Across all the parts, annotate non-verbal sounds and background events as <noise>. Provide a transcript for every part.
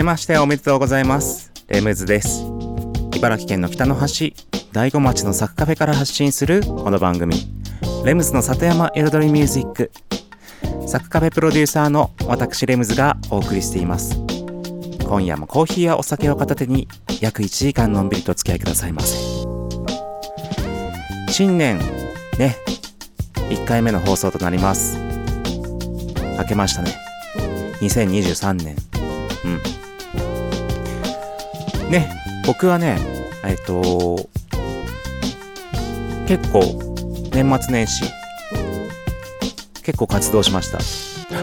けましておめでとうございます。レムズです。茨城県の北の端、大子町のサクカフェから発信するこの番組、レムズの里山彩りミュージック。サクカフェプロデューサーの私レムズがお送りしています。今夜もコーヒーやお酒を片手に約1時間のんびりとお付き合いくださいませ。新年、ね、1回目の放送となります。明けましたね。2023年。うん。僕はね、えっと、結構、年末年始、結構活動しました。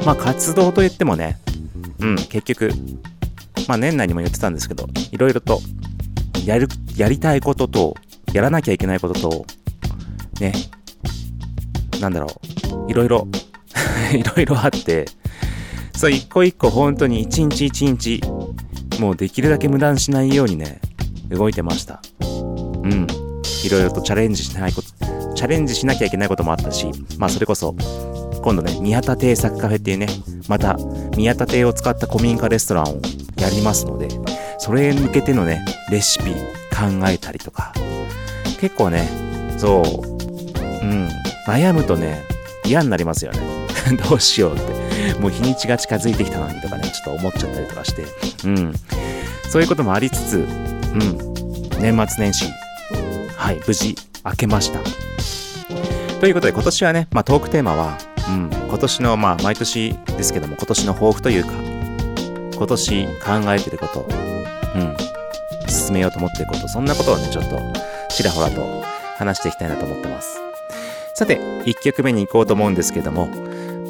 まあ活動と言ってもね、うん、結局、まあ年内にも言ってたんですけど、いろいろと、やる、やりたいことと、やらなきゃいけないことと、ね、なんだろう、いろいろ、<laughs> いろいろあって、そう、一個一個本当に一日一日、もうできるだけ無駄にしないようにね、動いてました。うん。いろいろとチャレンジしないこと、チャレンジしなきゃいけないこともあったし、まあそれこそ、今度ね、宮田邸作カフェっていうね、また宮田邸を使った古民家レストランをやりますので、それに向けてのね、レシピ考えたりとか、結構ね、そう、うん、悩むとね、嫌になりますよね。<laughs> どうしようって。もう日にちが近づいてきたのにとかね、ちょっと思っちゃったりとかして、うん。そういうこともありつつ、うん。年末年始、はい、無事明けました。ということで今年はね、まあトークテーマは、うん、今年の、まあ毎年ですけども、今年の抱負というか、今年考えてること、うん、進めようと思ってること、そんなことをね、ちょっとちらほらと話していきたいなと思ってます。さて、1曲目に行こうと思うんですけども、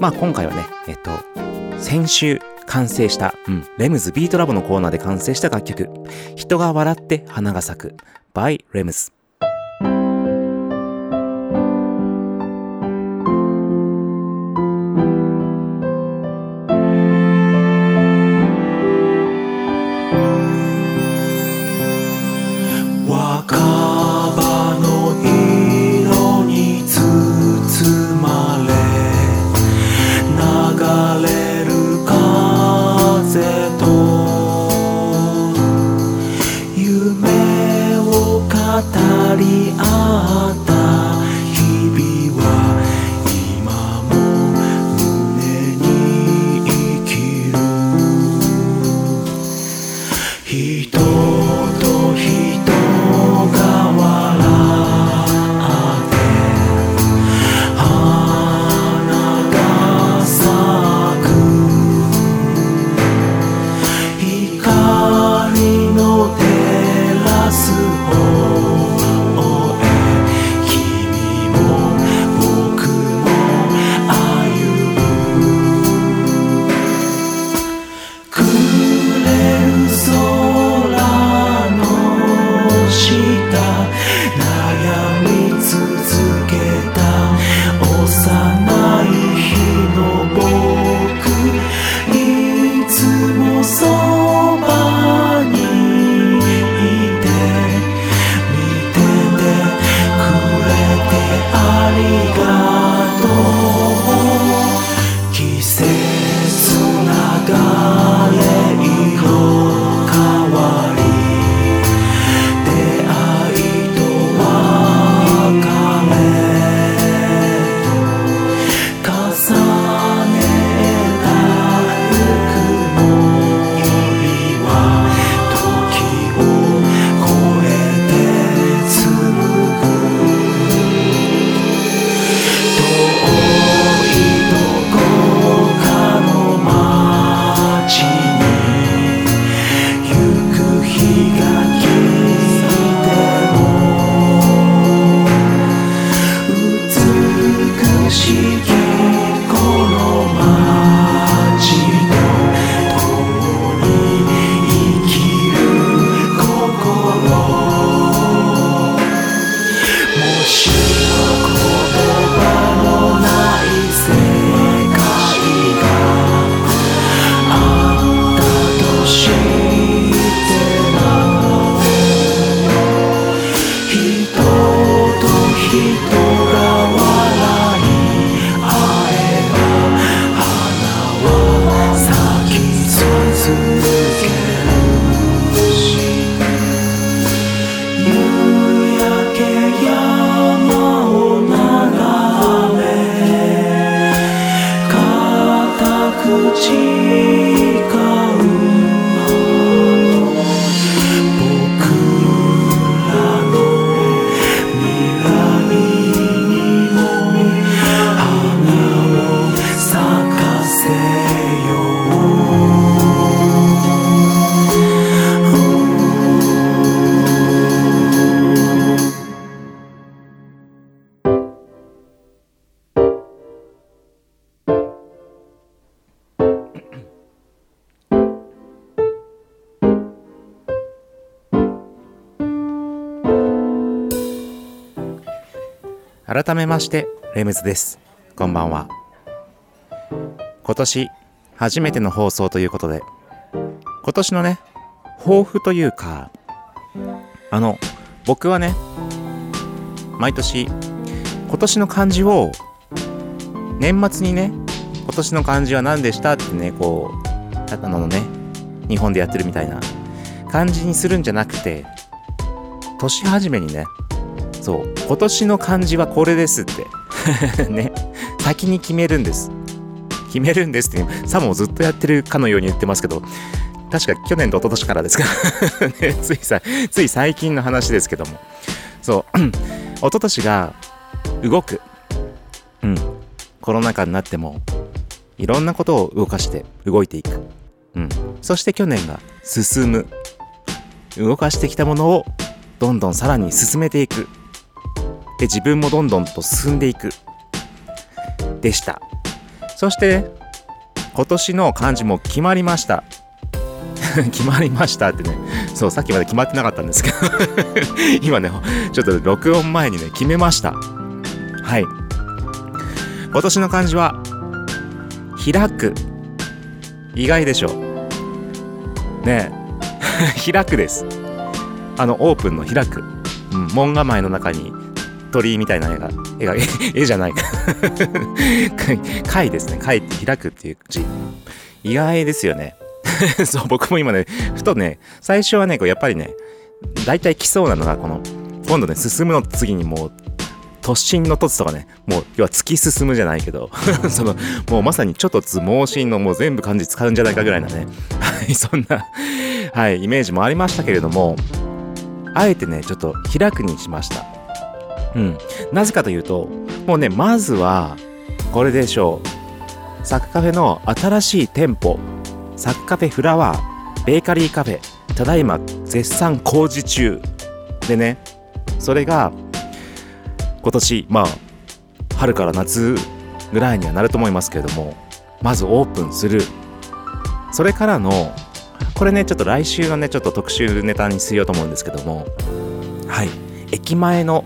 まあ今回はね、えっと、先週完成した、うん、レムズビートラボのコーナーで完成した楽曲、人が笑って花が咲く、by レムズ。改めましてレムズです。こんばんは。今年初めての放送ということで今年のね抱負というかあの僕はね毎年今年の漢字を年末にね今年の漢字は何でしたってねこうあのね日本でやってるみたいな感じにするんじゃなくて年始めにねそう。今年の漢字はこれですって。<laughs> ね。先に決めるんです。決めるんですって、さもずっとやってるかのように言ってますけど。確か去年と一昨年からですか。<laughs> ね、ついさつい最近の話ですけども。そう。<clears throat> 一昨年が動く。うん。コロナ禍になってもいろんなことを動かして動いていく。うん。そして去年が進む。動かしてきたものをどんどんさらに進めていく。で自分もどんどんと進んでいく。でした。そして今年の漢字も決まりました。<laughs> 決まりましたってね。そうさっきまで決まってなかったんですけど。<laughs> 今ねちょっと録音前にね決めました。はい。今年の漢字は開く。意外でしょ。うねえ。<laughs> 開くです。あのオープンの開く、うん、門構えの中に鳥みたいな絵が絵が <laughs> 絵じゃない。か <laughs> 貝ですね。貝って開くっていう字。意外ですよね。<laughs> そう僕も今ねふとね最初はねこうやっぱりね大体来そうなのがこの今度ね進むの次にもう突進の突とかねもう要は突き進むじゃないけどそのもうまさにちょっとつ盲信のもう全部漢字使うんじゃないかぐらいなね。はいそんなはいイメージもありましたけれどもあえてねちょっと開くにしました。うん。なぜかというと、もうね、まずは、これでしょう。サクカフェの新しい店舗、サクカフェフラワー、ベーカリーカフェ、ただいま絶賛工事中。でね、それが、今年、まあ、春から夏ぐらいにはなると思いますけれども、まずオープンする。それからの、これね、ちょっと来週のね、ちょっと特集ネタにしようと思うんですけども、はい。駅前の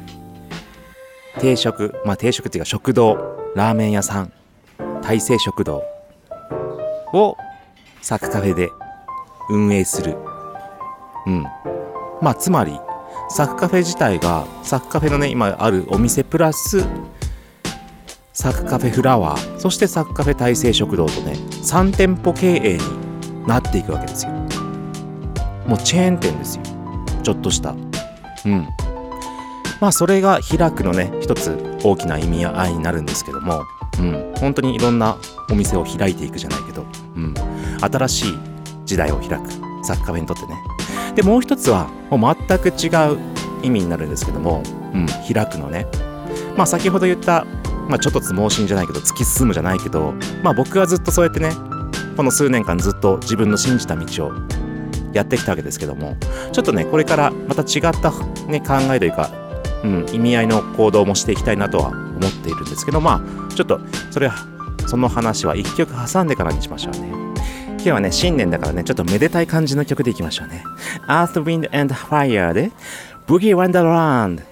定食、まあ定食っていうか食堂、ラーメン屋さん、大成食堂をサクカフェで運営する。うん。まあつまり、サクカフェ自体が、サクカフェのね、今あるお店プラス、サクカフェフラワー、そしてサクカフェ大成食堂とね、3店舗経営になっていくわけですよ。もうチェーン店ですよ。ちょっとした。うん。まあそれが開くのね一つ大きな意味合いになるんですけども、うん、本当にいろんなお店を開いていくじゃないけど、うん、新しい時代を開くサッカーにとってね。でもう一つはもう全く違う意味になるんですけども、うん、開くのね。まあ先ほど言った、まあ、ちょっとつ盲信じゃないけど突き進むじゃないけどまあ僕はずっとそうやってねこの数年間ずっと自分の信じた道をやってきたわけですけどもちょっとねこれからまた違った、ね、考えというかうん、意味合いの行動もしていきたいなとは思っているんですけどまあちょっとそれはその話は1曲挟んでからにしましょうね。今日はね新年だからねちょっとめでたい感じの曲でいきましょうね。Earth, Wind and Fire で Boogie Wonderland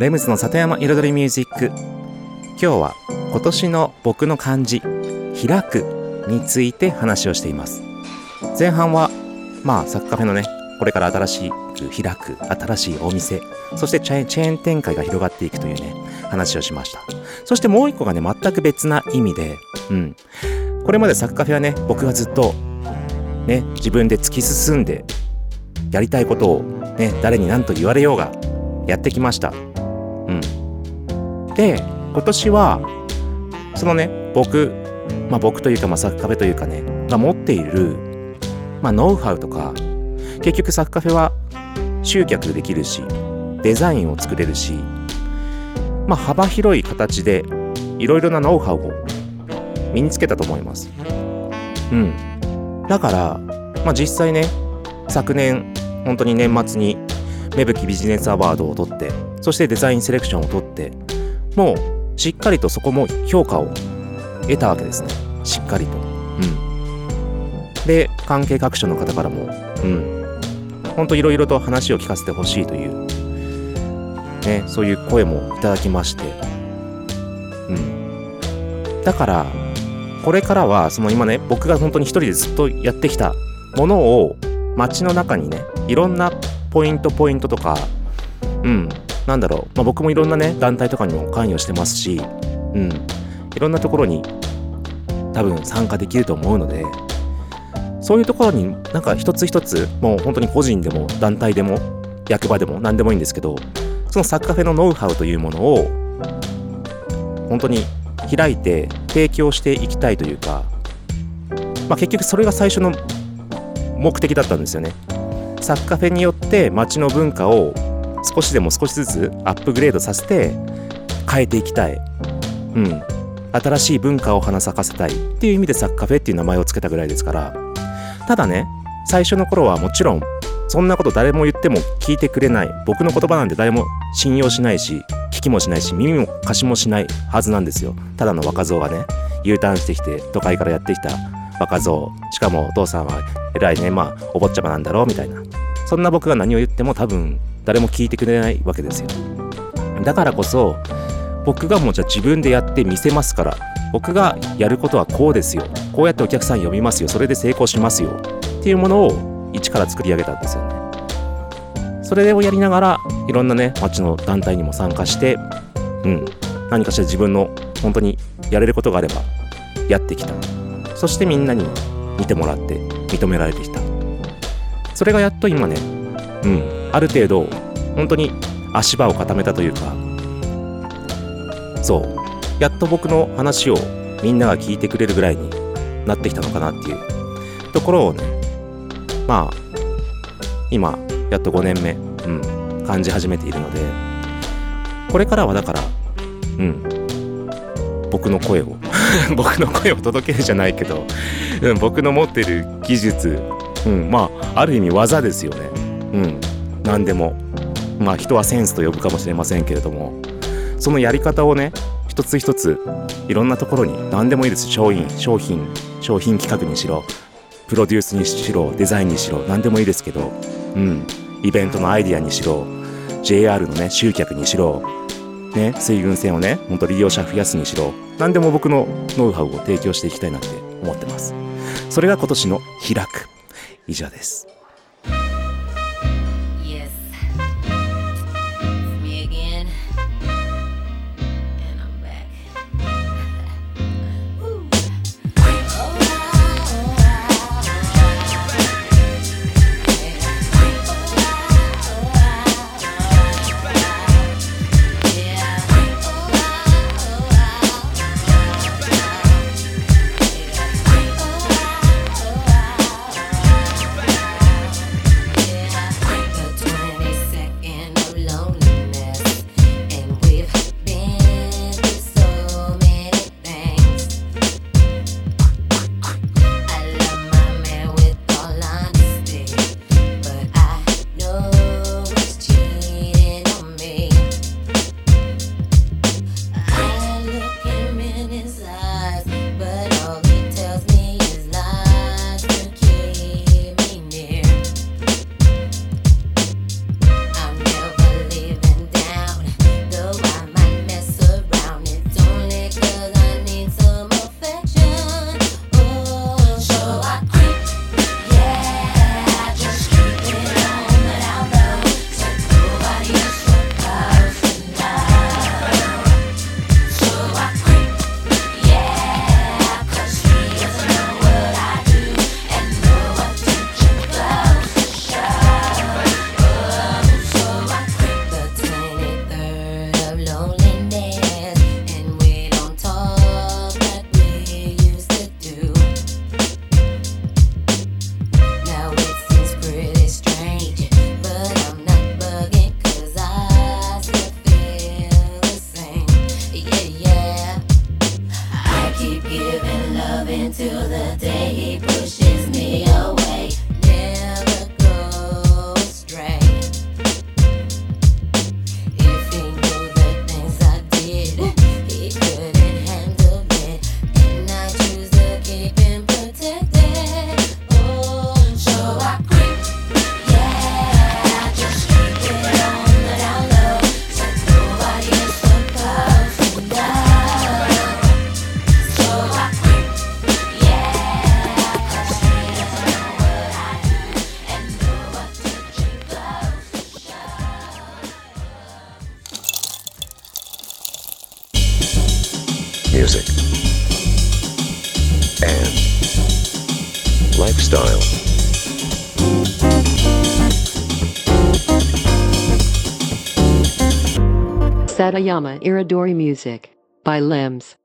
レムズの里山彩りミュージック。今日は今年の僕の漢字「開く」について話をしています。前半はまあサッカフェのねこれから新しく開く新しいお店そしてチェーン展開が広がっていくというね話をしました。そしてもう一個がね全く別な意味でうん。これまでサッカフェはね僕がずっとね自分で突き進んでやりたいことをね誰に何と言われようがやってきました。うん。で今年はそのね僕まあ僕というかまあサッカフェというかねが持っているまあノウハウとか結局サッカフェは集客できるしデザインを作れるしまあ幅広い形でいろいろなノウハウを身につけたと思います。うん。だからまあ実際ね昨年本当に年末に芽吹ビジネスアワードを取ってそしてデザインセレクションを取ってもうしっかりとそこも評価を得たわけですね。しっかりと。うん。で関係各所の方からもうん。ほんといろいろと話を聞かせてほしいというねそういう声もいただきまして。うん。だからこれからはその今ね僕が本当に一人でずっとやってきたものを街の中にねいろんなポイントポイントとかうんなんだろう、まあ、僕もいろんなね団体とかにも関与してますしうんいろんなところに多分参加できると思うのでそういうところになんか一つ一つもう本当に個人でも団体でも役場でも何でもいいんですけどそのサッカフェのノウハウというものを本当に開いて提供していきたいというか、まあ、結局それが最初の目的だったんですよね。サッカフェによって街の文化を少しでも少しずつアップグレードさせて変えていきたい。うん。新しい文化を花咲かせたいっていう意味でサッカフェっていう名前を付けたぐらいですから。ただね、最初の頃はもちろんそんなこと誰も言っても聞いてくれない。僕の言葉なんて誰も信用しないし、聞きもしないし、耳も貸しもしないはずなんですよ。ただの若造がね、U ターンしてきて都会からやってきた若造。しかもお父さんは偉いね、まあお坊ちゃまなんだろうみたいな。そんな僕が何を言っても多分誰も聞いてくれないわけですよ。だからこそ僕がもうじゃあ自分でやってみせますから僕がやることはこうですよ。こうやってお客さん呼びますよ。それで成功しますよ。っていうものを一から作り上げたんですよね。それをやりながらいろんなね町の団体にも参加してうん何かしら自分の本当にやれることがあればやってきた。そしてみんなに見てもらって認められてきた。それがやっと今ねうんある程度本当に足場を固めたというかそうやっと僕の話をみんなが聞いてくれるぐらいになってきたのかなっていう。ところをねまあ今やっと5年目、うん、感じ始めているのでこれからはだからうん僕の声を <laughs> 僕の声を届けるじゃないけど、うん、僕の持ってる技術、うん、まあある意味技ですよね。うん。何でも。まあ人はセンスと呼ぶかもしれませんけれども。そのやり方をね一つ一ついろんなところに何でもいいです。商品商品商品企画にしろプロデュースにしろデザインにしろ何でもいいですけどうん。イベントのアイディアにしろ JR のね集客にしろね水軍線をねほんと利用者増やすにしろ何でも僕のノウハウを提供していきたいなって思ってます。それが今年の開く。以上です。Lifestyle. Satayama Iridori Music by Limbs.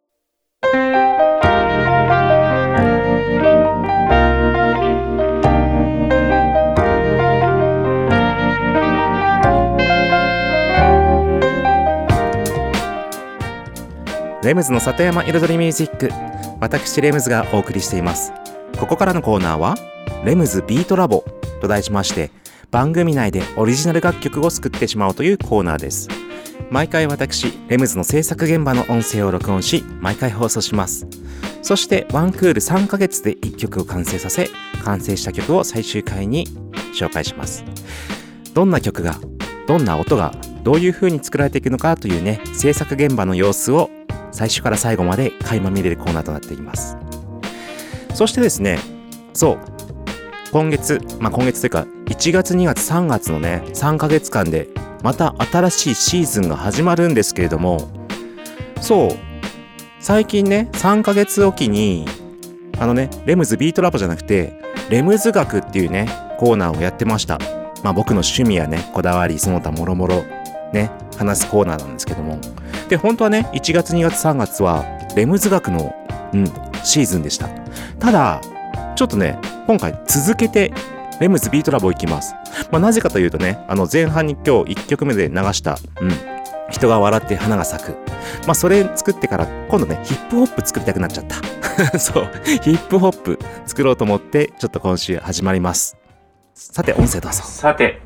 レムズの里山彩りミュージック私レムズがお送りしていますここからのコーナーはレムズビートラボと題しまして番組内でオリジナル楽曲を作ってしまおうというコーナーです。毎回私レムズの制作現場の音声を録音し毎回放送します。そしてワンクール3ヶ月で1曲を完成させ完成した曲を最終回に紹介します。どんな曲がどんな音がどういう風に作られていくのかというね制作現場の様子を最初から最後まで垣間見れるコーナーとなっています。そしてですねそう今月まあ今月というか1月2月3月のね3ヶ月間でまた新しいシーズンが始まるんですけれどもそう最近ね3ヶ月おきにあのねレムズビートラボじゃなくてレムズ学っていうねコーナーをやってました。まあ僕の趣味やねこだわりその他もろもろね話すコーナーなんですけども。で本当はね1月2月3月はレムズ学の、うん、シーズンでした。ただちょっとね今回続けてレムズビートラボ行きます、まあ、なぜかというとねあの前半に今日1曲目で流した、うん、人が笑って花が咲く。まあそれ作ってから今度ねヒップホップ作りたくなっちゃった。<laughs> そうヒップホップ作ろうと思ってちょっと今週始まります。さて音声どうぞ。さて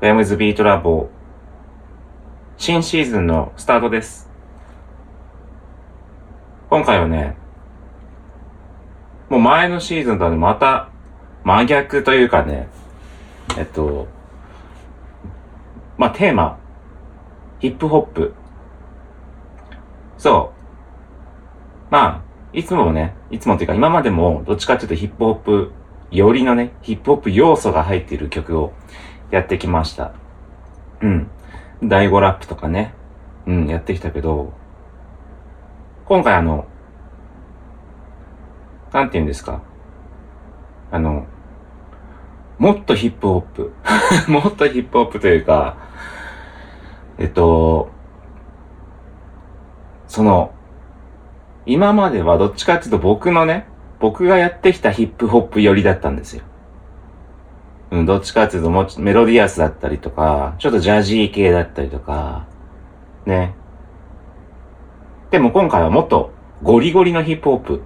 レムズビートラボ新シーズンのスタートです。今回はね、もう前のシーズンとはね、また真逆というかね、えっと、まあ、テーマ、ヒップホップ。そう。まあ、いつもね、いつもっていうか今までもどっちかっていうとヒップホップよりのね、ヒップホップ要素が入っている曲をやってきました。うん。第5ラップとかね、うん、やってきたけど、今回あの、なんて言うんですか？あの、もっとヒップホップ。<laughs> もっとヒップホップというか、えっと、その、今まではどっちかっていうと僕のね、僕がやってきたヒップホップ寄りだったんですよ。うん、どっちかっていうともメロディアスだったりとか、ちょっとジャジー系だったりとか、ね。でも今回はもっとゴリゴリのヒップホップ。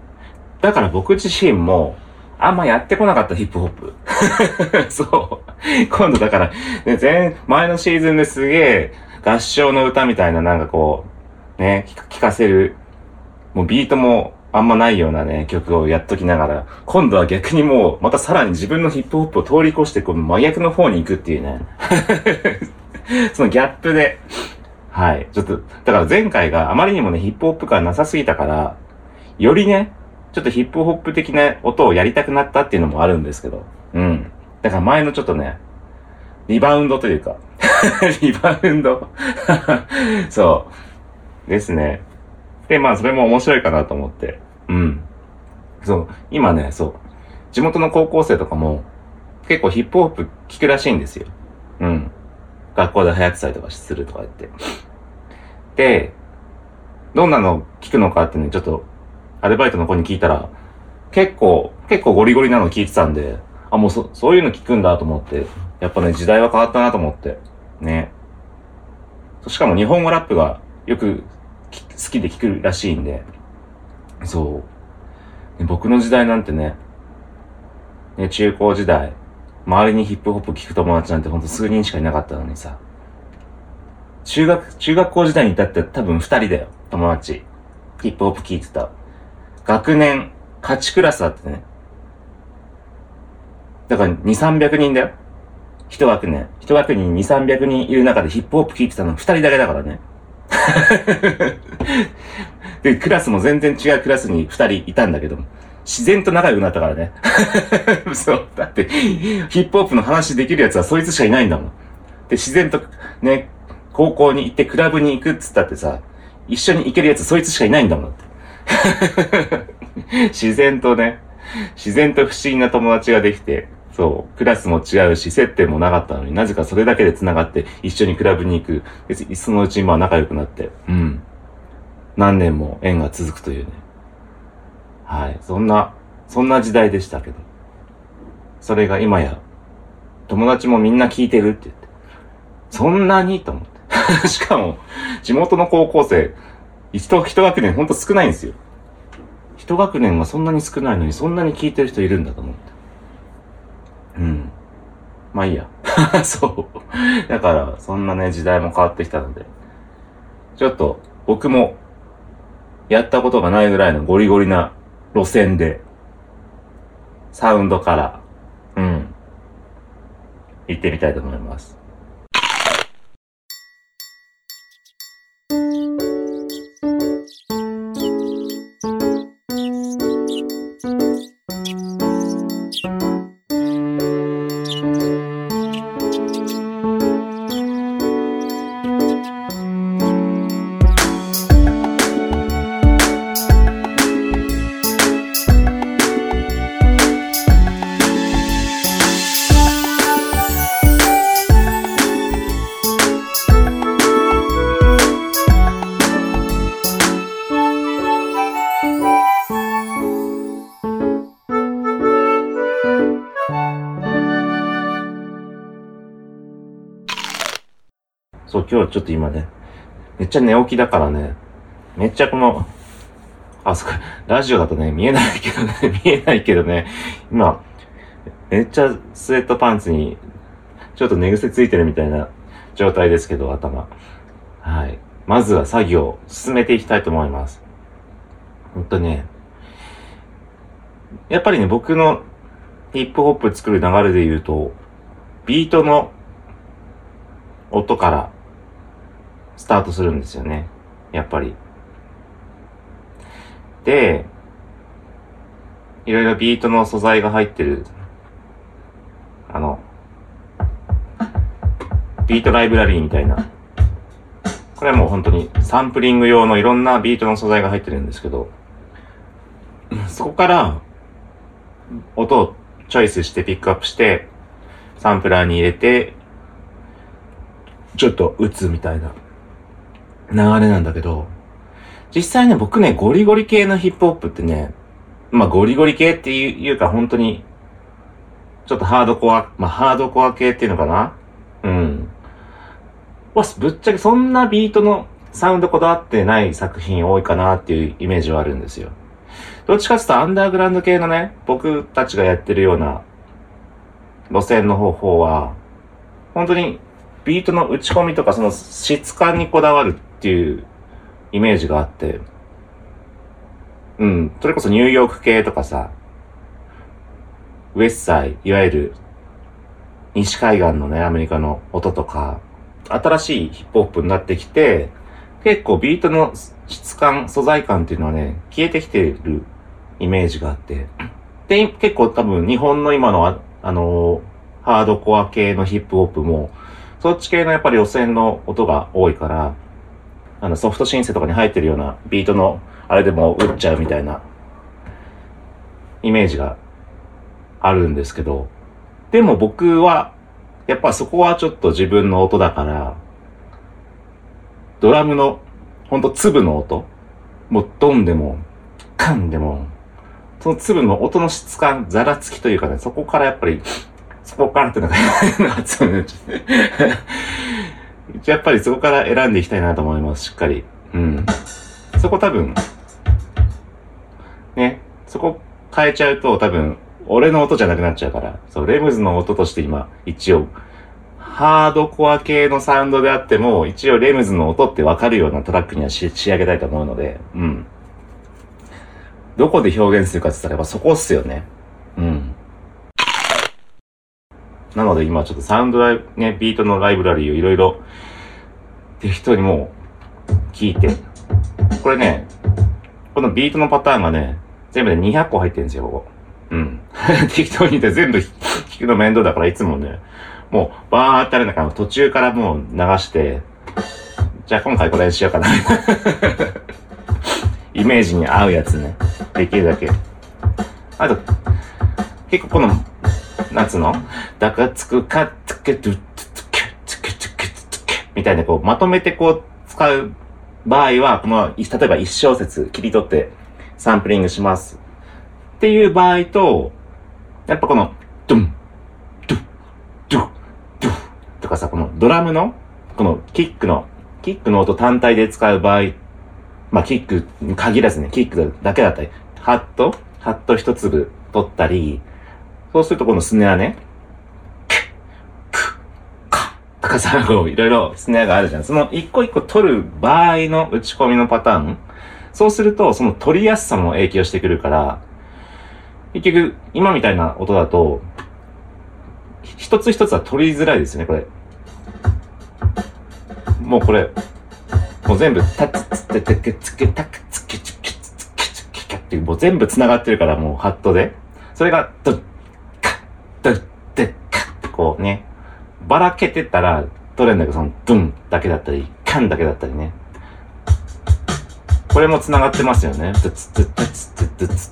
だから僕自身も、あんまやってこなかったヒップホップ。<laughs> そう。今度だから、ね、前、前のシーズンですげえ合唱の歌みたいななんかこう、ね、聞かせる、もうビートもあんまないようなね、曲をやっときながら、今度は逆にもう、またさらに自分のヒップホップを通り越して、こう、真逆の方に行くっていうね。<laughs> そのギャップで、はい。ちょっと、だから前回があまりにもね、ヒップホップ感なさすぎたから、よりね、ちょっとヒップホップ的な音をやりたくなったっていうのもあるんですけど、うん。だから前のちょっとね、リバウンドというか、<laughs> リバウンド <laughs> そう。ですね。で、まあ、それも面白いかなと思って。うん。そう。今ね、そう。地元の高校生とかも、結構ヒップホップ聞くらしいんですよ。うん。学校で流行ってたりとかするとか言って。で、どんなの聞くのかっていうのにちょっと、アルバイトの子に聞いたら、結構、結構ゴリゴリなの聞いてたんで、あ、もうそ、そういうの聞くんだと思って、やっぱね、時代は変わったなと思って。ね。しかも日本語ラップがよく好きで聞くらしいんで、そう。僕の時代なんてね、ね、中高時代、周りにヒップホップ聞く友達なんてほんと数人しかいなかったのにさ、中学、中学校時代に至って多分二人だよ、友達。ヒップホップ聞いてた。学年、8クラスあってね。だから2、300人だよ。一学年。一学年に2、300人いる中でヒップホップ聞いてたの二人だけだからね。<laughs> で、クラスも全然違うクラスに二人いたんだけども、自然と仲良くなったからね。<laughs> そう。だって、ヒップホップの話できるやつはそいつしかいないんだもん。で、自然とね、高校に行ってクラブに行くっつったってさ、一緒に行けるやつそいつしかいないんだもんって。<laughs> 自然とね、自然と不思議な友達ができて、そう、クラスも違うし、接点もなかったのになぜかそれだけで繋がって、一緒にクラブに行く。で、そのうちまあ仲良くなって、うん。何年も縁が続くというね。はい。そんな、そんな時代でしたけど。それが今や、友達もみんな聞いてるって言って。そんなにと思って。<laughs> しかも、地元の高校生、一一学年ほんと少ないんですよ。一学年がそんなに少ないのに、そんなに聞いてる人いるんだと思って。うん。まあいいや。<laughs> そう。だから、そんなね、時代も変わってきたので、ちょっと、僕も、やったことがないぐらいのゴリゴリな路線で、サウンドから、うん、行ってみたいと思います。ちょっと今ね、めっちゃ寝起きだからね、めっちゃこの、あ、そっか、ラジオだとね、見えないけどね、<laughs> 見えないけどね、今、めっちゃスウェットパンツに、ちょっと寝癖ついてるみたいな状態ですけど、頭。はい。まずは作業を進めていきたいと思います。ほんとね、やっぱりね、僕のヒップホップ作る流れで言うと、ビートの音からスタートするんですよね。やっぱり。で、いろいろビートの素材が入ってる、あの、ビートライブラリーみたいな。これはもう本当にサンプリング用のいろんなビートの素材が入ってるんですけど、そこから音をチョイスしてピックアップして、サンプラーに入れて、ちょっと打つみたいな流れなんだけど、実際ね、僕ね、ゴリゴリ系のヒップホップってね、まあゴリゴリ系っていうか本当に、ちょっとハードコア、まあハードコア系っていうのかな？うん。わ、ぶっちゃけそんなビートのサウンドこだわってない作品多いかなっていうイメージはあるんですよ。どっちかっていうとアンダーグラウンド系のね、僕たちがやってるような路線の方法は、本当にビートの打ち込みとかその質感にこだわるっていうイメージがあって、うん、それこそニューヨーク系とかさ、ウェッサイ、いわゆる西海岸のね、アメリカの音とか、新しいヒップホップになってきて、結構ビートの質感、素材感っていうのはね、消えてきてるイメージがあって、で、結構多分日本の今のあ、あのーハードコア系のヒップホップも、そっち系のやっぱり予選の音が多いから、あのソフトシンセとかに入ってるようなビートのあれでも打っちゃうみたいなイメージがあるんですけど、でも僕は、やっぱそこはちょっと自分の音だから、ドラムの、ほんと粒の音、もうドンでも、カンでも、その粒の音の質感、ざらつきというかね、そこからやっぱり、そこからってなんか発音になっちゃって。やっぱりそこから選んでいきたいなと思います、しっかり。うん。そこ多分、ね、そこ変えちゃうと多分、俺の音じゃなくなっちゃうから、そう、レムズの音として今、一応、ハードコア系のサウンドであっても、一応レムズの音ってわかるようなトラックには仕上げたいと思うので、うん。どこで表現するかって言ったらやっぱそこっすよね。うん。なので今ちょっとサウンドライブ、ね、ビートのライブラリーをいろいろ適当にもう聞いて。これね、このビートのパターンがね、全部で200個入ってるんですよ、ここ。うん。<laughs> 適当に言って全部聞くの面倒だからいつもね、もうバーってある中の途中からもう流して、じゃあ今回これにしようかな。<laughs> イメージに合うやつね。できるだけ。あと、結構この、なんつうの？だかつくかつけつつつけつけつけつけみたいなこう、まとめてこう、使う場合は、この、例えば一小節切り取ってサンプリングします。っていう場合と、やっぱこの、ドゥン、ドゥ、ドゥ、ドゥとかさ、このドラムの、このキックの、キックの音単体で使う場合、まあキックに限らずね、キックだけだったり、ハット、ハット一粒取ったり、そうするとこのスネアね、クッ、クッ、カッとかさ、こういろいろスネアがあるじゃん。その一個一個取る場合の打ち込みのパターン、そうするとその取りやすさも影響してくるから、結局、今みたいな音だと、一つ一つは取りづらいですよね、これ。もうこれ、もう全部、タツツテテケツケタクツケツケツケツケケってもう全部繋がってるから、もうハットで。それが、ドッ、ドッ、デカッってこうね、ばらけてたら取れるんだけど、その、ドゥンだけだったり、カンだけだったりね。これも繋がってますよね。ドツドツドツドツ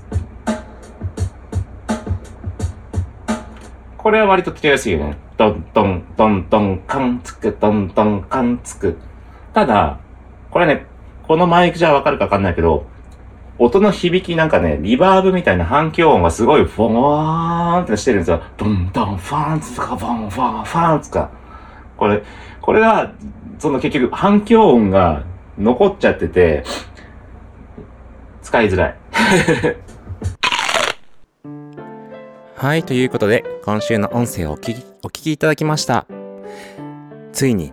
これは割と取りやすいよね。ドンドンドンドンカンつく、ドンドンカンつく。ただ、これね、このマイクじゃわかるかわかんないけど、音の響きなんかね、リバーブみたいな反響音がすごいフォーンってしてるんですよ。ドンドンファンツか、ファンファンファンツか。これ、これが、その結局反響音が残っちゃってて、使いづらい。<laughs> はい、ということで、今週の音声をお聞きお聞きいただきました。ついに、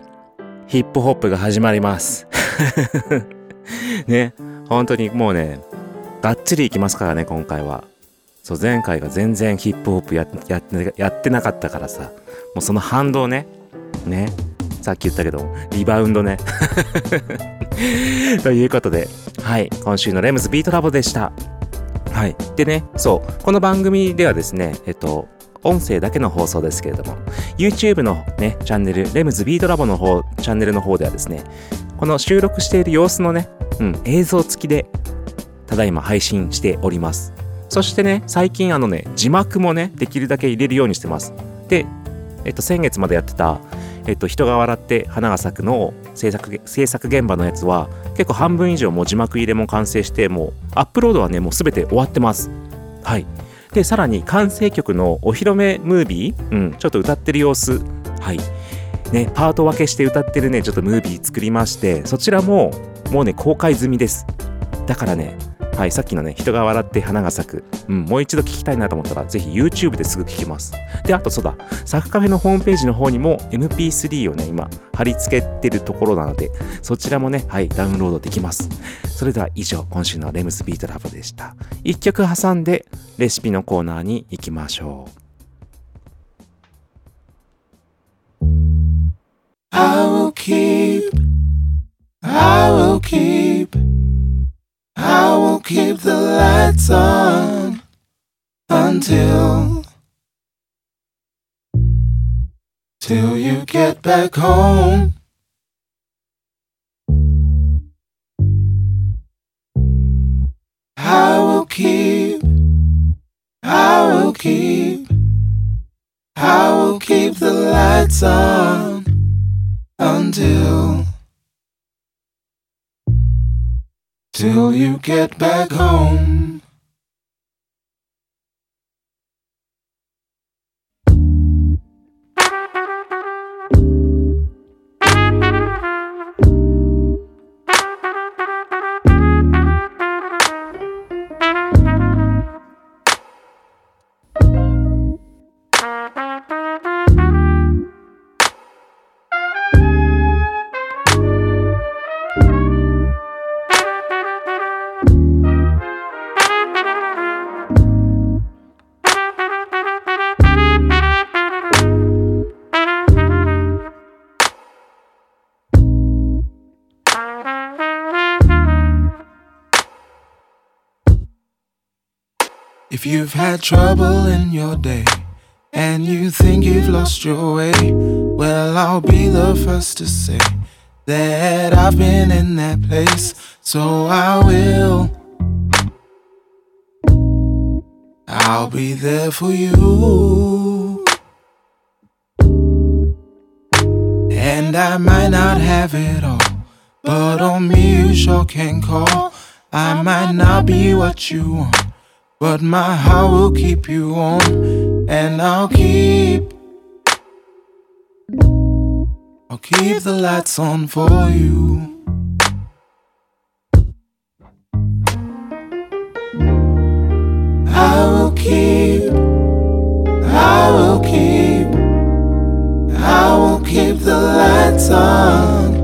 ヒップホップが始まります。<laughs> ね、本当にもうね、がっちりいきますからね、今回は。そう、前回が全然ヒップホップややってやってなかったからさ、もうその反動ね、ね、さっき言ったけど、リバウンドね。<laughs> ということで、はい、今週のレムズビートラボでした。はい。でね、そう、この番組ではですね、えっと、音声だけの放送ですけれども、YouTube のね、チャンネル、レムズビートラボの方、チャンネルの方ではですね、この収録している様子のね、うん、映像付きで、ただいま配信しております。そしてね、最近あのね、字幕もね、できるだけ入れるようにしてます。で、えっと、先月までやってた、えっと、人が笑って花が咲くの制作制作現場のやつは結構半分以上もう字幕入れも完成してもうアップロードはねもう全て終わってます。はい。でさらに完成曲のお披露目ムービー、うん、ちょっと歌ってる様子。はい。ねパート分けして歌ってるねちょっとムービー作りましてそちらももうね公開済みです。だからねはい、さっきのね、人が笑って花が咲く。うん、もう一度聞きたいなと思ったら、ぜひ YouTube ですぐ聞きます。で、あとそうだ、サクカフェのホームページの方にも MP3 をね、今、貼り付けてるところなので、そちらもね、はい、ダウンロードできます。それでは以上、今週のレムスビートラボでした。一曲挟んで、レシピのコーナーに行きましょう。I will keep, I will keep, I will keep the lights on until, till you get back home. I will keep, I will keep, I will keep the lights on until till you get back home. Had trouble in your day and you think you've lost your way, well, I'll be the first to say that I've been in that place, so I will. I'll be there for you. And I might not have it all, but on me you sure can call. I might not be what you want, but my heart will keep you warm, and I'll keep. I'll keep the lights on for you. I will keep, I will keep, I will keep the lights on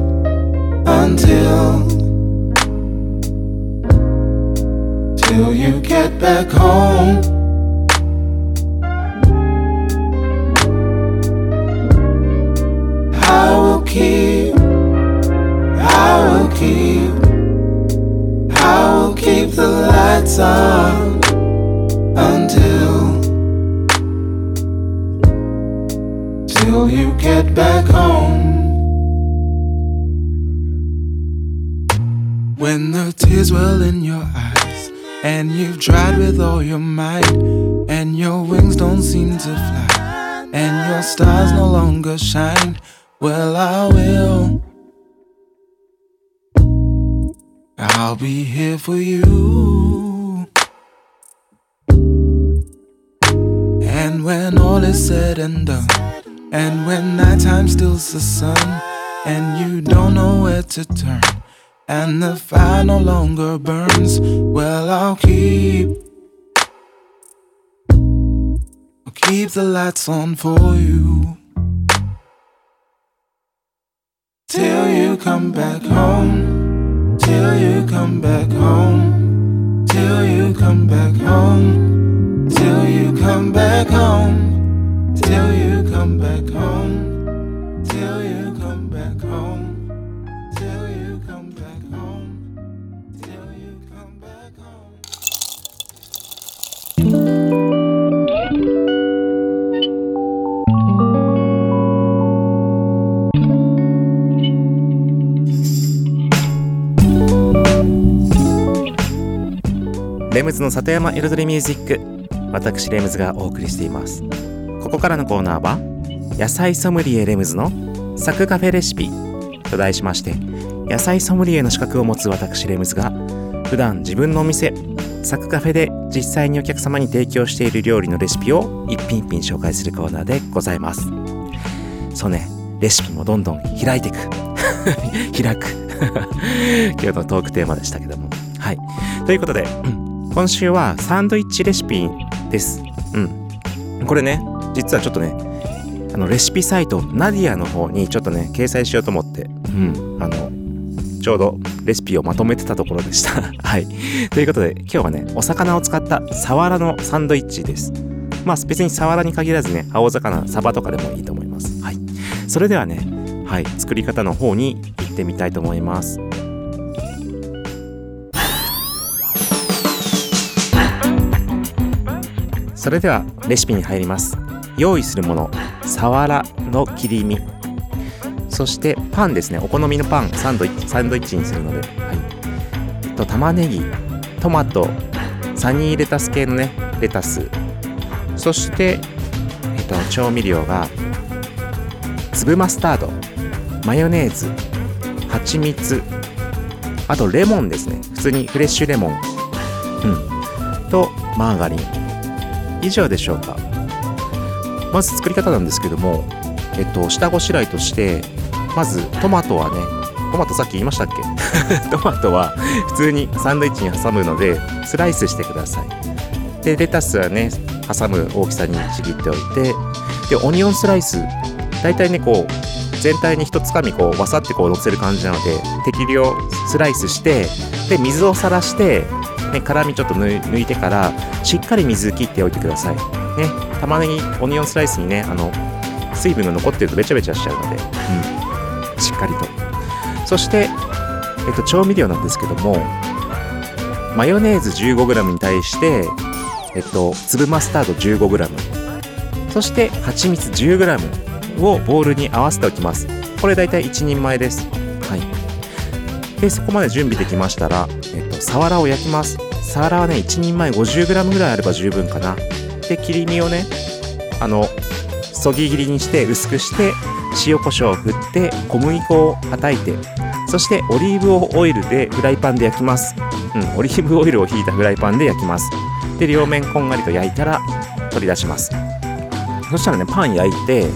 until, back home. I will keep, I will keep, I will keep the lights on until till you get back home. When the tears well in your eyes and you've tried with all your might and your wings don't seem to fly and your stars no longer shine, well I will. I'll be here for you. And when all is said and done, and when nighttime steals the sun, and you don't know where to turn, and the fire no longer burns, well, I'll keep. I'll keep the lights on for you. Till you come back home, till you come back home, till you come back home, till you come back home, till you come back home, ムズの里山彩りミュージック。私レムズがお送りしています。ここからのコーナーは野菜ソムリエレムズのサクカフェレシピ。と題しまして野菜ソムリエの資格を持つ私レムズが普段自分のお店サクカフェで実際にお客様に提供している料理のレシピを一品一品紹介するコーナーでございます。そうね。レシピもどんどん開いていく。<laughs> 開く。<laughs> 今日のトークテーマでしたけども。はい。ということで今週はサンドイッチレシピです。うん。これね、実はちょっとね、あのレシピサイト、ナディアの方にちょっとね、掲載しようと思って、うん。あの、ちょうどレシピをまとめてたところでした。<laughs> はい。ということで、今日はね、お魚を使ったサワラのサンドイッチです。まあ、別にサワラに限らずね、青魚、サバとかでもいいと思います。はい。それではね、はい、作り方の方に行ってみたいと思います。それではレシピに入ります。用意するものサワラの切り身。そしてパンですね。お好みのパンサンドイッチサンドイッチにするので、はい、と玉ねぎトマトサニーレタス系のねレタス。そして、えっと、調味料が粒マスタードマヨネーズ蜂蜜あとレモンですね。普通にフレッシュレモン。うん。とマーガリン。以上でしょうか。まず作り方なんですけどもえっと下ごしらえとしてまずトマトはねトマトさっき言いましたっけ？<laughs> トマトは普通にサンドイッチに挟むのでスライスしてください。でレタスはね挟む大きさにちぎっておいてでオニオンスライス。大体ねこう全体に一つかみこうわさってこう乗せる感じなので適量スライスしてで水をさらしてね、辛みちょっと抜いてからしっかり水切っておいてください。ね、玉ねぎオニオンスライスにねあの水分が残ってるとべちゃべちゃしちゃうので、うん、しっかりと。そして、えっと、調味料なんですけどもマヨネーズ 15g に対して、えっと、粒マスタード 15g そして蜂蜜 10g をボウルに合わせておきます。これだいたい1人前です。はい。で、そこまで準備できましたら、えっと、サワラを焼きます。サワラはね、1人前 50g ぐらいあれば十分かな。で、切り身をね、あの、そぎ切りにして薄くして、塩コショウを振って、小麦粉を叩いて、そしてオリーブオイルでフライパンで焼きます。うん、オリーブオイルを引いたフライパンで焼きます。で、両面こんがりと焼いたら取り出します。そしたらね、パン焼いて、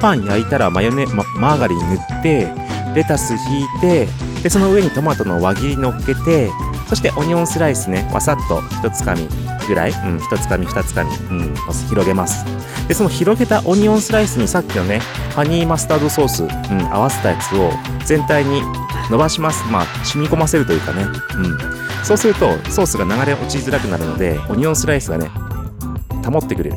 パン焼いたらマヨネ、ま、マーガリン塗って、レタス引いて、で、その上にトマトの輪切り乗っけて、そしてオニオンスライスね、わさっと一つかみぐらい、うん、一つかみ、二つかみ、うん、広げます。で、その広げたオニオンスライスにさっきのね、ハニーマスタードソース、うん、合わせたやつを全体に伸ばします。まあ、染み込ませるというかね。うん。そうすると、ソースが流れ落ちづらくなるので、オニオンスライスがね、保ってくれる。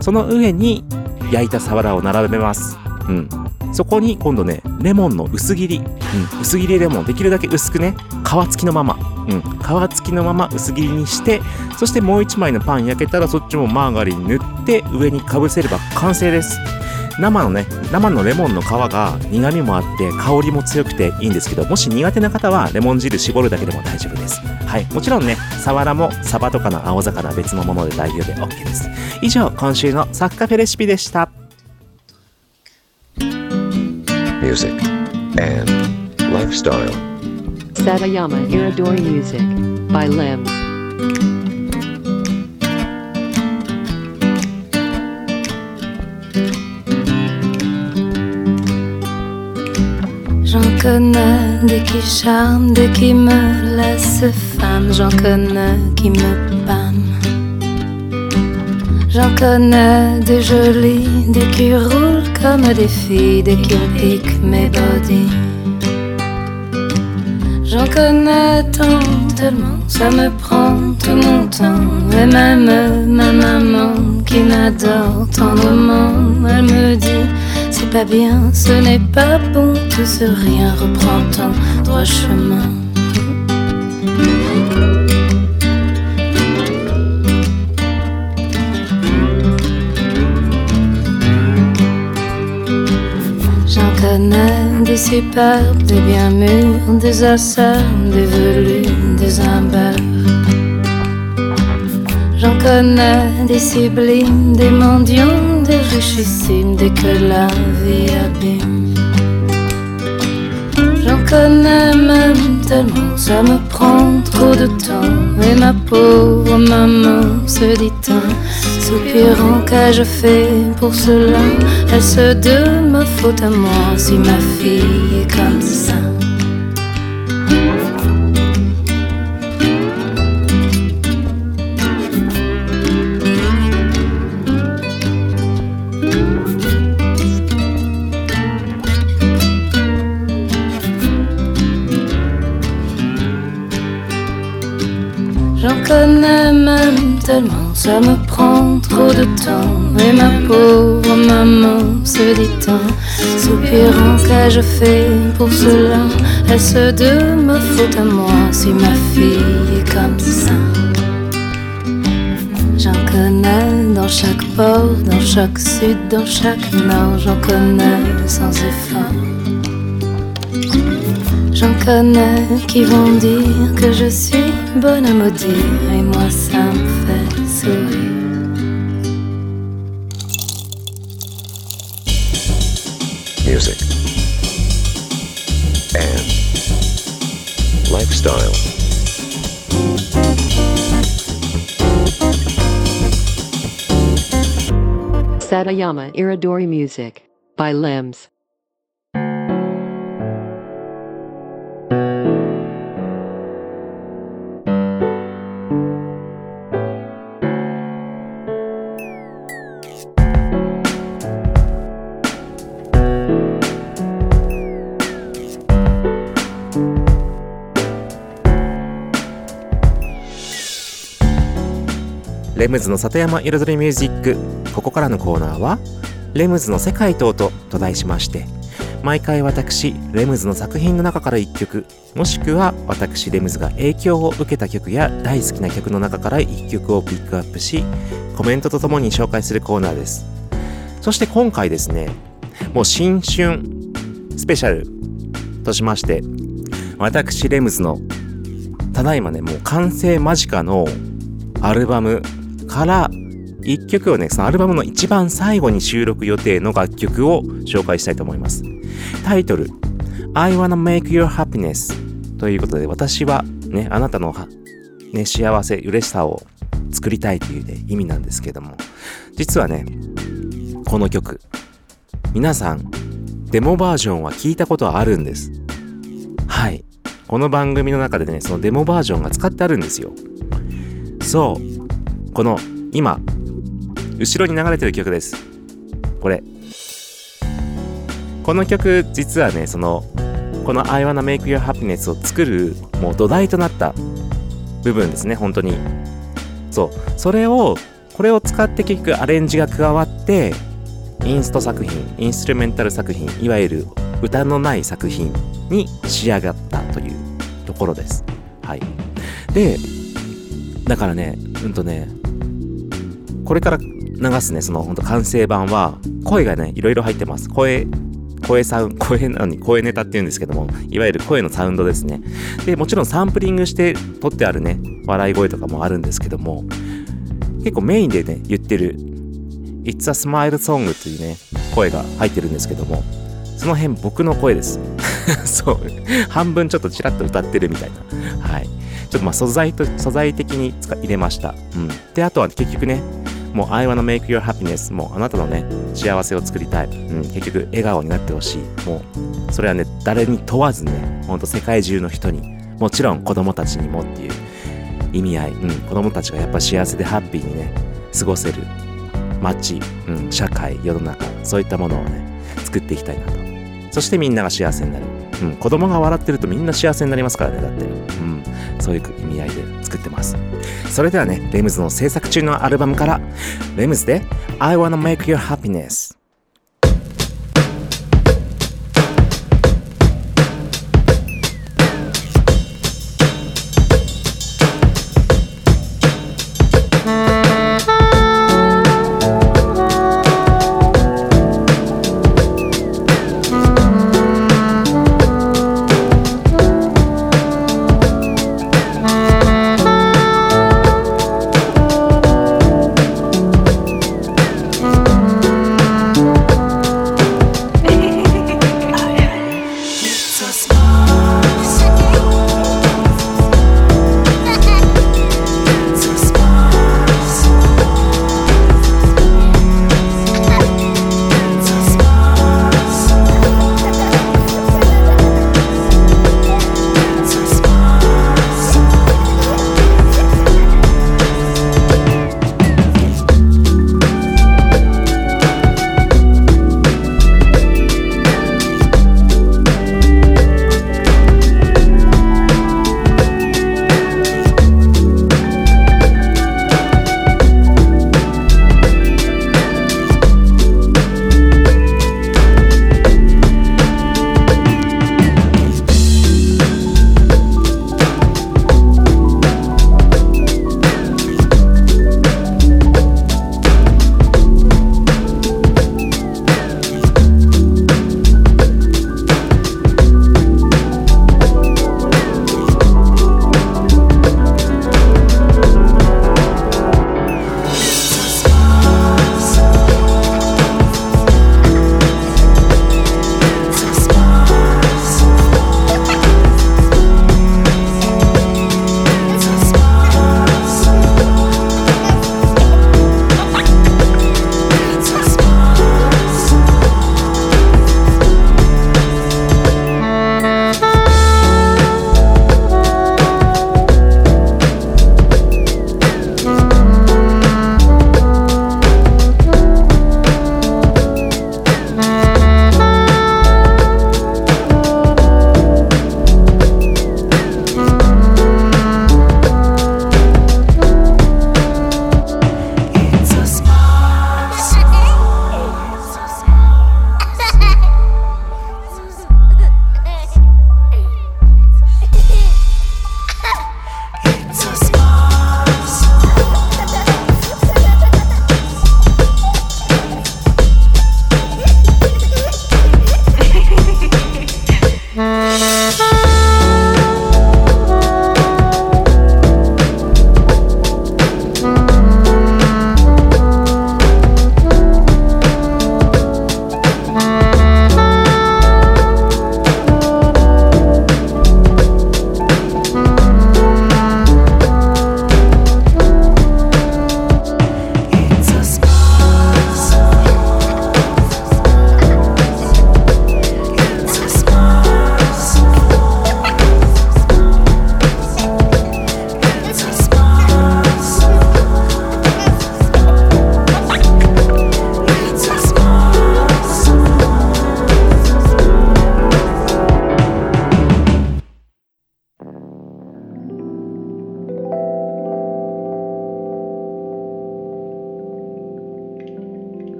その上に焼いたサワラを並べます。うん。そこに今度ね、レモンの薄切り。うん。薄切りレモン。できるだけ薄くね、皮付きのまま。うん。皮付きのまま薄切りにして、そしてもう一枚のパン焼けたらそっちもマーガリン塗って上にかぶせれば完成です。生のね、生のレモンの皮が苦味もあって香りも強くていいんですけど、もし苦手な方はレモン汁絞るだけでも大丈夫です。はい。もちろんね、サワラもサバとかの青魚別のもので大丈夫で OK です。以上、今週のサッカフェレシピでした。Music, and lifestyle. Satayama Iridori Music by Limbs. J'en connais des qui charment, des qui me laissent femme, j'en connais qui me pâment. J'en connais des jolies, des qui roulent comme des filles, des qui piquent mes bodies. J'en connais tant, tellement, ça me prend tout mon temps. Et même ma maman qui m'adore tendrement, elle me dit c'est pas bien, ce n'est pas bon, tout ce rien reprend ton droit chemin. Connais des superbes, des bien mûrs, des assarmes, des velus, des imbeurs. J'en connais des sublimes, des mendiants, des richissimes, des que la vie abîme. J'en connais même tellement, ça me prend trop de temps. Et ma pauvre maman se dit un soupirant qu'ai-je fait pour cela. Est-ce de ma faute à moi si ma fille est comme ça ça me prend trop de temps. Et ma pauvre maman se dit soupirant qu'ai-je fait pour cela Est-ce de ma faute à moi si ma fille est comme ça? J'en connais dans chaque port, dans chaque sud, dans chaque nord, j'en connais sans effort. J'en connais qui vont dire que je suis bonne à maudire et moi ça me lifestyle. Satayama Iridori Music by Limbs. レムズの里山彩りミュージック。ここからのコーナーは「レムズの世界と音」と題しまして毎回私レムズの作品の中から1曲もしくは私レムズが影響を受けた曲や大好きな曲の中から1曲をピックアップしコメントとともに紹介するコーナーです。そして今回ですねもう新春スペシャルとしまして、私、レムズの、ただいまね、もう完成間近のアルバムから、一曲をね、そのアルバムの一番最後に収録予定の楽曲を紹介したいと思います。タイトル、I wanna make your happiness ということで、私はね、あなたの、ね、幸せ、嬉しさを作りたいというね、意味なんですけども、実はね、この曲、皆さん、デモバージョンは聞いたことあるんです。はい。この番組の中でね、そのデモバージョンが使ってあるんですよ。そう。この、今、後ろに流れてる曲です。これ。この曲、実はね、その、この I wanna make your happiness を作る、もう土台となった部分ですね、本当に。そう。それを、これを使って結局アレンジが加わって、インスト作品、インストゥルメンタル作品、いわゆる歌のない作品に仕上がったというところです。はい。で、だからね、うんとね、これから流すね、その本当完成版は、声がね、いろいろ入ってます。声、声サウンド、声なのに声ネタって言うんですけども、いわゆる声のサウンドですね。で、もちろんサンプリングして撮ってあるね、笑い声とかもあるんですけども、結構メインでね、言ってる It's a Smile Song というね、声が入ってるんですけども、その辺僕の声です。<laughs> そう。半分ちょっとちらっと歌ってるみたいな。はい。ちょっとまあ素材と、素材的に入れました。うん。で、あとは結局ね、もう I wanna make your happiness もうあなたのね、幸せを作りたい。うん。結局笑顔になってほしい。もう、それはね、誰に問わずね、ほんと世界中の人に、もちろん子供たちにもっていう意味合い。うん。子供たちがやっぱ幸せでハッピーにね、過ごせる街、うん、社会、世の中、そういったものをね、作っていきたいなと。そしてみんなが幸せになる。うん、子供が笑ってるとみんな幸せになりますからね、だって。うん、そういう意味合いで作ってます。それではね、レムズの制作中のアルバムから、レムズで I wanna make your happiness。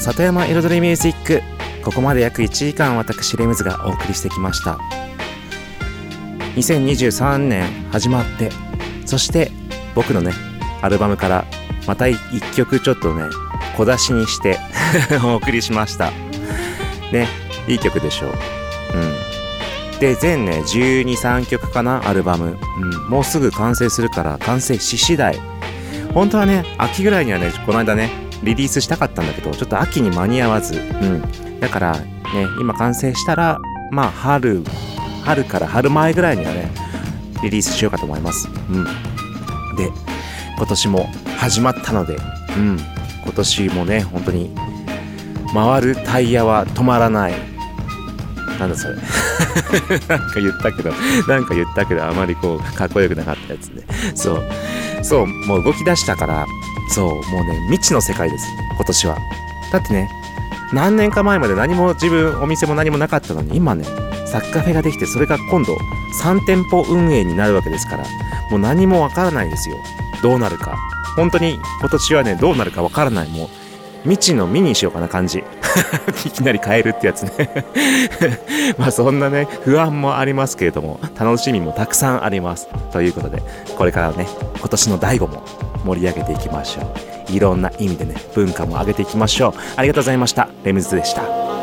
里山彩りミュージック。ここまで約1時間私レムズがお送りしてきました。2023年始まってそして僕のねアルバムからまた一曲ちょっとね小出しにして <laughs> お送りしました。ねいい曲でしょう。うん。で全ね123曲かなアルバム、うん、もうすぐ完成するから完成し次第。本当はね秋ぐらいにはねこの間ねリリースしたかったんだけどちょっと秋に間に合わず。うん。だからね今完成したらまあ春春から春前ぐらいにはねリリースしようかと思います。うん。で今年も始まったのでうん。今年もね本当に回るタイヤは止まらない。なんだそれ。<laughs> なんか言ったけどなんか言ったけどあまりこうかっこよくなかったやつで。そう。そうもう動き出したからそうもうね未知の世界です今年は。だってね何年か前まで何も自分お店も何もなかったのに今ねサッカーフェができてそれが今度3店舗運営になるわけですからもう何もわからないですよ。どうなるか。本当に今年はねどうなるかわからない。もう未知の未にしようかな感じ。<laughs> いきなり変えるってやつね。<laughs> まあそんなね不安もありますけれども楽しみもたくさんあります。ということでこれからね今年の第5も盛り上げていきましょう。いろんな意味でね文化も上げていきましょう。ありがとうございました。レムズでした。